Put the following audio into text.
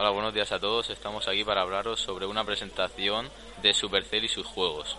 Hola, buenos días a todos. Estamos aquí para hablaros sobre una presentación de Supercell y sus juegos.